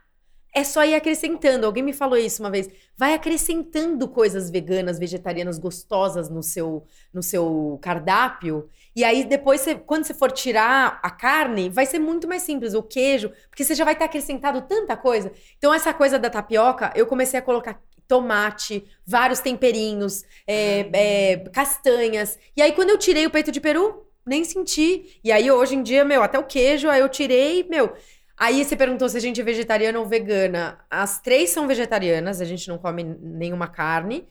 É só ir acrescentando. Alguém me falou isso uma vez. Vai acrescentando coisas veganas, vegetarianas gostosas no seu, no seu cardápio. E aí, depois, você, quando você for tirar a carne, vai ser muito mais simples, o queijo, porque você já vai ter acrescentado tanta coisa. Então, essa coisa da tapioca, eu comecei a colocar tomate, vários temperinhos, é, é, castanhas. E aí, quando eu tirei o peito de peru, nem senti. E aí, hoje em dia, meu, até o queijo, aí eu tirei, meu. Aí você perguntou se a gente é vegetariana ou vegana. As três são vegetarianas, a gente não come nenhuma carne.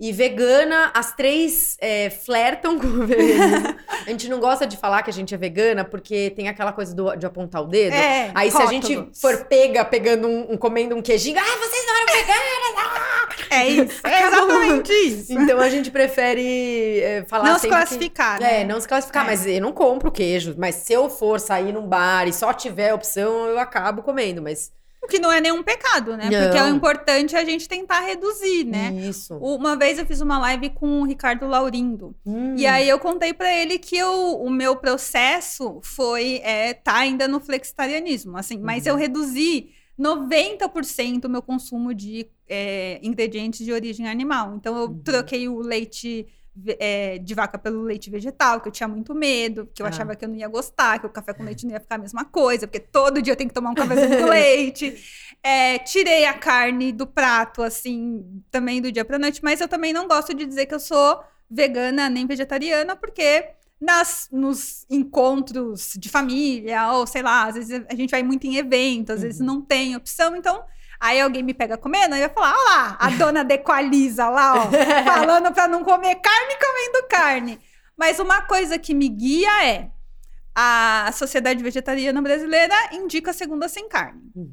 E vegana, as três é, flertam com o veganismo. a gente não gosta de falar que a gente é vegana, porque tem aquela coisa do, de apontar o dedo. É, Aí rótulos. se a gente for pega, pegando um, um- comendo um queijinho, ah, vocês não eram veganas! ah!" É isso. É exatamente isso. Então a gente prefere é, falar Não se sempre que- classificar, né? É, não se classificar, É. mas eu não compro queijo. Mas se eu for sair num bar e só tiver opção, eu acabo comendo, mas... O que não é nenhum pecado, né? Porque Não. o importante é a gente tentar reduzir, né? Isso. Uma vez eu fiz uma live com o Ricardo Laurindo. Hum. E aí eu contei pra ele que eu, o meu processo foi é, tá ainda no flexitarianismo, assim, mas Uhum. eu reduzi 90% o meu consumo de é, ingredientes de origem animal. Então eu Uhum. troquei o leite é, de vaca pelo leite vegetal, que eu tinha muito medo, que eu Ah. achava que eu não ia gostar, que o café com leite não ia ficar a mesma coisa, porque todo dia eu tenho que tomar um cafezinho com leite. É, tirei a carne do prato, assim, também do dia pra noite, mas eu também não gosto de dizer que eu sou vegana nem vegetariana, porque nas, nos encontros de família, ou sei lá, às vezes a gente vai muito em evento, às vezes Uhum. não tem opção, então. Aí alguém me pega comendo, aí vai falar: olha lá, a dona Dequaliza lá, ó, falando pra não comer carne comendo carne. Mas uma coisa que me guia é a Sociedade Vegetariana Brasileira indica segunda sem carne. Uhum.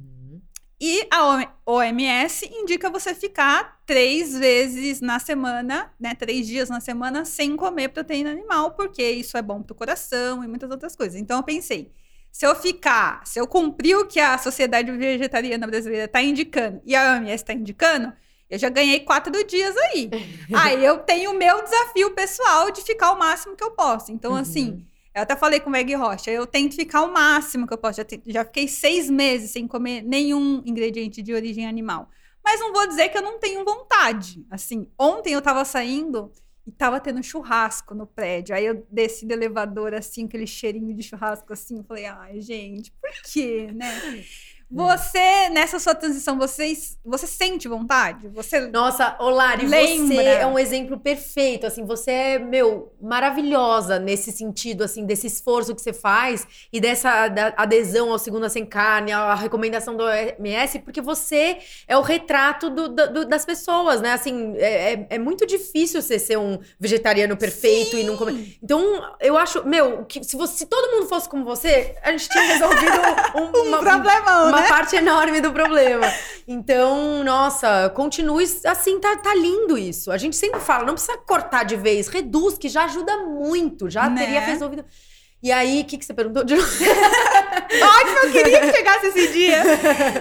E a OM- OMS indica você ficar três vezes na semana, né? Três dias na semana sem comer proteína animal, porque isso é bom pro coração e muitas outras coisas. Então eu pensei, se eu ficar, se eu cumprir o que a Sociedade Vegetariana Brasileira está indicando e a OMS está indicando, eu já ganhei quatro dias aí. aí eu tenho o meu desafio pessoal de ficar o máximo que eu posso. Então, assim, eu até falei com o Meg Rocha, eu tento ficar o máximo que eu posso. Já, já fiquei seis meses sem comer nenhum ingrediente de origem animal. Mas não vou dizer que eu não tenho vontade. Assim, ontem eu tava saindo e tava tendo churrasco no prédio. Aí eu desci do elevador, assim, aquele cheirinho de churrasco, assim. Eu falei, ai, gente, por quê, né? Você, nessa sua transição, você, você sente vontade? Você Nossa, Olari, Lembra? você é um exemplo perfeito, assim, você é, meu, maravilhosa nesse sentido, assim, desse esforço que você faz e dessa adesão ao Segunda Sem Carne, à recomendação do OMS, porque você é o retrato do- do- das pessoas, né, assim, é, é- é muito difícil você ser um vegetariano perfeito e não comer... Então, eu acho, meu, que se, você, se todo mundo fosse como você, a gente tinha resolvido um, um uma- problemão, uma né? Parte enorme do problema. Então, nossa, continue assim, tá, tá lindo isso. A gente sempre fala, não precisa cortar de vez, reduz, que já ajuda muito, já Né? teria resolvido. E aí, o que, que você perguntou de novo? Ótimo, eu queria que chegasse esse dia.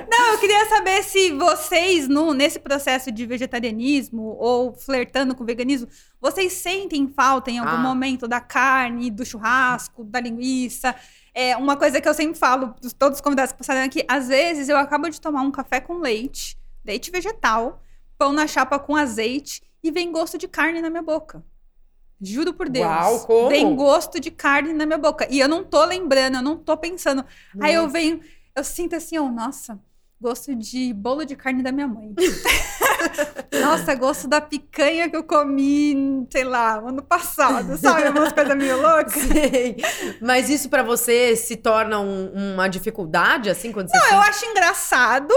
Não, eu queria saber se vocês, no, nesse processo de vegetarianismo ou flertando com o veganismo, vocês sentem falta em algum Ah. momento da carne, do churrasco, da linguiça. É uma coisa que eu sempre falo para todos os convidados que passaram aqui, às vezes eu acabo de tomar um café com leite, leite vegetal, pão na chapa com azeite e vem gosto de carne na minha boca. Juro por Deus. Uau, como? Vem gosto de carne na minha boca. E eu não tô lembrando, eu não tô pensando. Aí eu venho, eu sinto assim, ó, nossa, gosto de bolo de carne da minha mãe. nossa, gosto da picanha que eu comi, sei lá, ano passado, sabe? Umas coisas meio loucas. Sei. Mas isso pra você se torna um- uma dificuldade, assim, quando você... Não, eu acho engraçado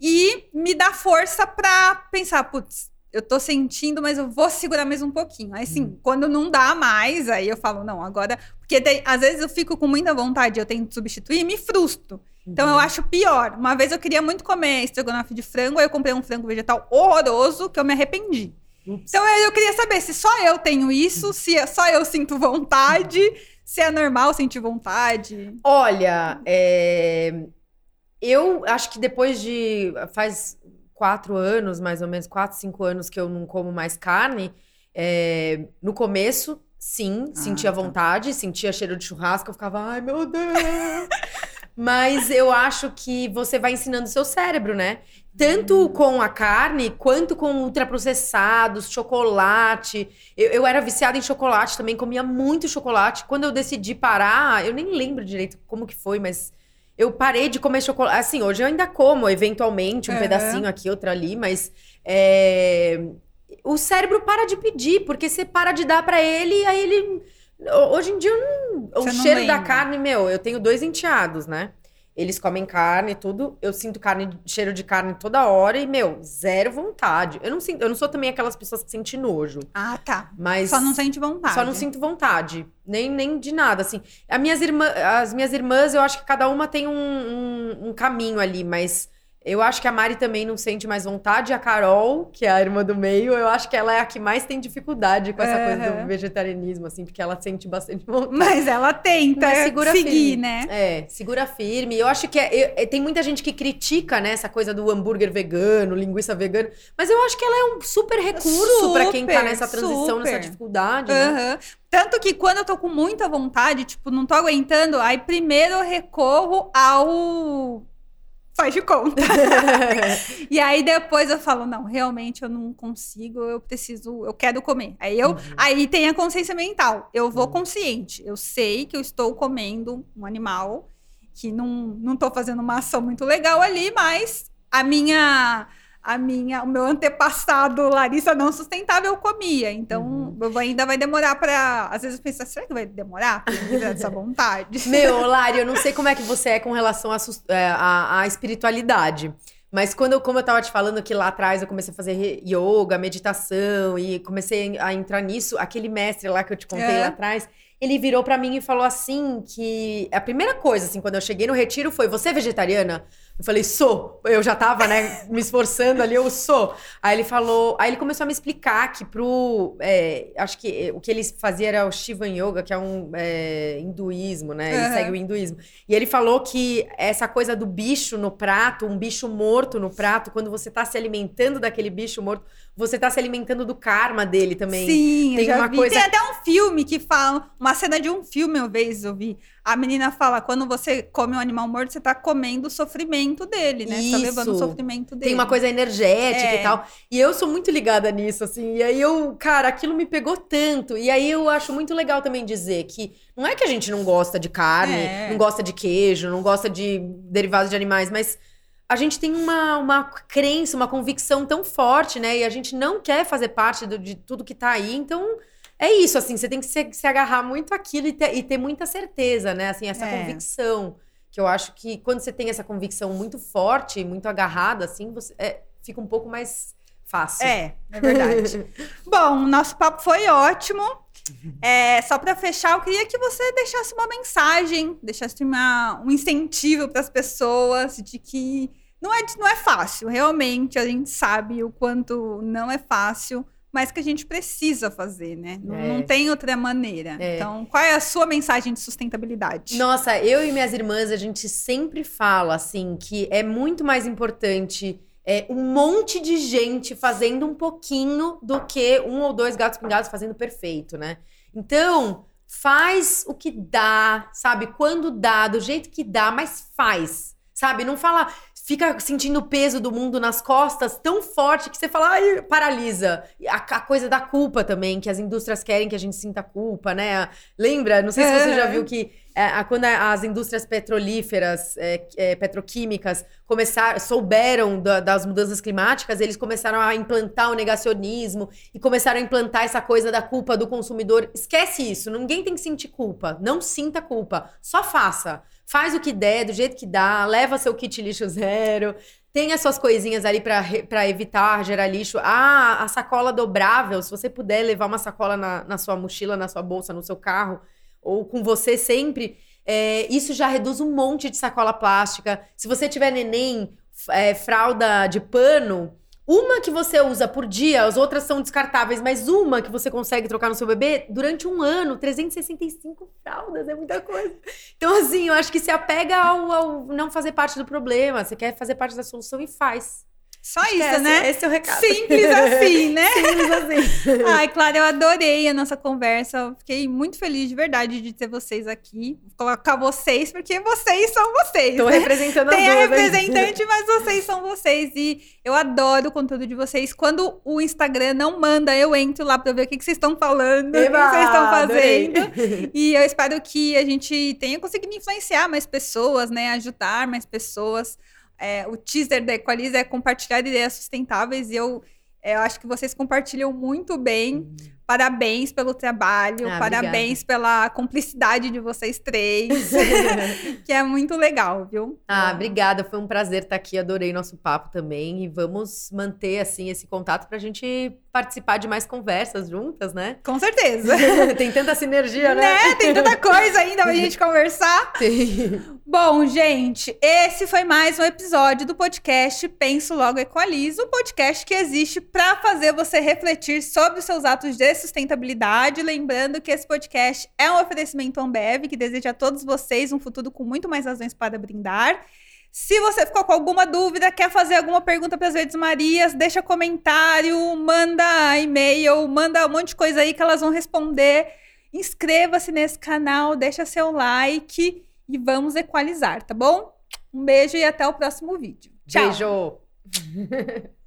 e me dá força pra pensar, putz, eu tô sentindo, mas eu vou segurar mais um pouquinho. Aí, assim, quando não dá mais, aí eu falo, não, agora. Porque tem- às vezes eu fico com muita vontade, eu tento substituir e me frustro. Então eu acho pior. Uma vez eu queria muito comer estrogonofe de frango, aí eu comprei um frango vegetal horroroso que eu me arrependi. Ups. Então eu eu queria saber se só eu tenho isso, se é- só eu sinto vontade, se é normal sentir vontade. Olha, é, eu acho que depois de. Faz quatro anos, mais ou menos, quatro, cinco anos que eu não como mais carne. é, no começo, sim, Ah, sentia tá. vontade, sentia cheiro de churrasco, eu ficava, ai meu Deus. Mas eu acho que você vai ensinando o seu cérebro, né? Tanto com a carne, quanto com ultraprocessados, chocolate. Eu, eu era viciada em chocolate também, comia muito chocolate. Quando eu decidi parar, eu nem lembro direito como que foi, mas eu parei de comer chocolate. Assim, hoje eu ainda como, eventualmente, um Uhum. pedacinho aqui, outro ali, mas é, o cérebro para de pedir, porque você para de dar pra ele, e aí ele. Hoje em dia, não- o cheiro da lembra. carne, meu, eu tenho dois enteados, né? Eles comem carne e tudo. Eu sinto carne, cheiro de carne toda hora e, meu, zero vontade. Eu não sinto, eu não sou também aquelas pessoas que sentem nojo, Ah, tá. mas Só não sente vontade. só não sinto vontade, nem, nem de nada, assim. As minhas, irmã, as minhas irmãs, eu acho que cada uma tem um, um, um caminho ali, mas eu acho que a Mari também não sente mais vontade. A Carol, que é a irmã do meio, eu acho que ela é a que mais tem dificuldade com essa coisa do vegetarianismo, assim, porque ela sente bastante vontade. Mas ela tenta Mas segura seguir, firme. né? É, segura firme. Eu acho que é- é- tem muita gente que critica, né, essa coisa do hambúrguer vegano, linguiça vegana, mas eu acho que ela é um super recurso pra quem tá nessa transição, nessa super. dificuldade, né? Aham. Tanto que quando eu tô com muita vontade, tipo, não tô aguentando, aí primeiro eu recorro ao. Faz de conta. e aí depois eu falo, não, realmente eu não consigo, eu preciso, eu quero comer. Aí eu, Uhum. aí tem a consciência mental. Eu vou consciente. Eu sei que eu estou comendo um animal que não, não tô fazendo uma ação muito legal ali, mas a minha a minha, o meu antepassado Larissa não sustentável comia. Então, Uhum. eu ainda vai demorar pra. Às vezes eu penso, será que vai demorar dar essa vontade? Meu, Lari, eu não sei como é que você é com relação à é, à- à espiritualidade. Mas quando eu, como eu tava te falando que lá atrás eu comecei a fazer yoga, meditação e comecei a entrar nisso, aquele mestre lá que eu te contei É. lá atrás, ele virou pra mim e falou assim que a primeira coisa assim, quando eu cheguei no retiro foi: "Você é vegetariana?" Eu falei: "Sou". Eu já tava, né, me esforçando ali, eu sou. Aí ele falou, aí ele começou a me explicar que pro, é, acho que eh, o que ele fazia era o Shivan Yoga, que é um é, hinduísmo, né? Ele Aham. segue o hinduísmo. E ele falou que essa coisa do bicho no prato, um bicho morto no prato, quando você tá se alimentando daquele bicho morto, você tá se alimentando do karma dele também. Sim, Tem eu uma vi. coisa- Tem até um filme que fala, uma cena de um filme, uma vez eu vi. A menina fala, quando você come um animal morto, você tá comendo o sofrimento dele, né? Você tá levando o Isso. sofrimento dele. Tem uma coisa energética É. e tal. E eu sou muito ligada nisso, assim. E aí eu, cara, aquilo me pegou tanto. E aí eu acho muito legal também dizer que não é que a gente não gosta de carne, É. não gosta de queijo, não gosta de derivados de animais, mas a gente tem uma, uma crença, uma convicção tão forte, né? E a gente não quer fazer parte do- de tudo que tá aí. Então. É isso, assim, você tem que se, se agarrar muito àquilo e ter, e ter muita certeza, né? Assim, essa É. convicção. Que eu acho que quando você tem essa convicção muito forte, muito agarrada, assim, você é, fica um pouco mais fácil. É, é verdade. Bom, nosso papo foi ótimo. É, só para fechar, eu queria que você deixasse uma mensagem, deixasse uma, um incentivo para as pessoas de que não é, não é fácil, realmente, a gente sabe o quanto não é fácil, mas que a gente precisa fazer, né? Não, É. não tem outra maneira. É. Então, qual é a sua mensagem de sustentabilidade? Nossa, eu e minhas irmãs, a gente sempre fala, assim, que é muito mais importante é, um monte de gente fazendo um pouquinho do que um ou dois gatos pingados fazendo perfeito, né? Então, faz o que dá, sabe? Quando dá, do jeito que dá, mas faz, sabe? Não fala, fica sentindo o peso do mundo nas costas tão forte que você fala, ai, paralisa. A, a coisa da culpa também, que as indústrias querem que a gente sinta culpa, né? Lembra? Não sei se você já É. viu que é, a- quando as indústrias petrolíferas, é, é, petroquímicas, começaram, souberam da- das mudanças climáticas, eles começaram a implantar o negacionismo e começaram a implantar essa coisa da culpa do consumidor. Esquece isso, ninguém tem que sentir culpa. Não sinta culpa, só faça. Faz o que der, do jeito que dá, leva seu kit lixo zero. Tem as suas coisinhas ali pra evitar gerar lixo. Ah, a sacola dobrável. Se você puder levar uma sacola na, na sua mochila, na sua bolsa, no seu carro, ou com você sempre, é, isso já reduz um monte de sacola plástica. Se você tiver neném, é, fralda de pano, uma que você usa por dia, as outras são descartáveis, mas uma que você consegue trocar no seu bebê durante um ano, 365 fraldas, é muita coisa. Então, assim, eu acho que se apega ao, ao não fazer parte do problema. Você quer fazer parte da solução e faz. Só que isso, né? Esse é o recado. Simples assim, né? Simples assim. Ai, Clara, eu adorei a nossa conversa. Eu Fiquei muito feliz de verdade de ter vocês aqui. Colocar vocês, porque vocês são vocês. Tô né? representando Tem a aí. representante, mas vocês são vocês. E eu adoro o conteúdo de vocês. Quando o Instagram não manda, eu entro lá pra ver o que, que vocês estão falando, o que vocês estão adorei. fazendo. E eu espero que a gente tenha conseguido influenciar mais pessoas, né? Ajudar mais pessoas. É, o teaser da Equalize é compartilhar ideias sustentáveis e eu, é, eu acho que vocês compartilham muito bem. Parabéns pelo trabalho, Ah, parabéns pela cumplicidade de vocês três, que é muito legal, viu? Ah, obrigada. Foi um prazer estar aqui. Adorei nosso papo também. E vamos manter, assim, esse contato pra gente participar de mais conversas juntas, né? Com certeza. Tem tanta sinergia, né? né? Tem tanta coisa ainda pra gente conversar. Tem. Bom, gente, esse foi mais um episódio do podcast Penso Logo Equalizo, o podcast que existe para fazer você refletir sobre os seus atos de sustentabilidade. Lembrando que esse podcast é um oferecimento Ambev, que deseja a todos vocês um futuro com muito mais razões para brindar. Se você ficou com alguma dúvida, quer fazer alguma pergunta para as Verdes Marias, deixa comentário, manda e-mail, manda um monte de coisa aí que elas vão responder. Inscreva-se nesse canal, deixa seu like e vamos equalizar, tá bom? Um beijo e até o próximo vídeo. Tchau! Beijo.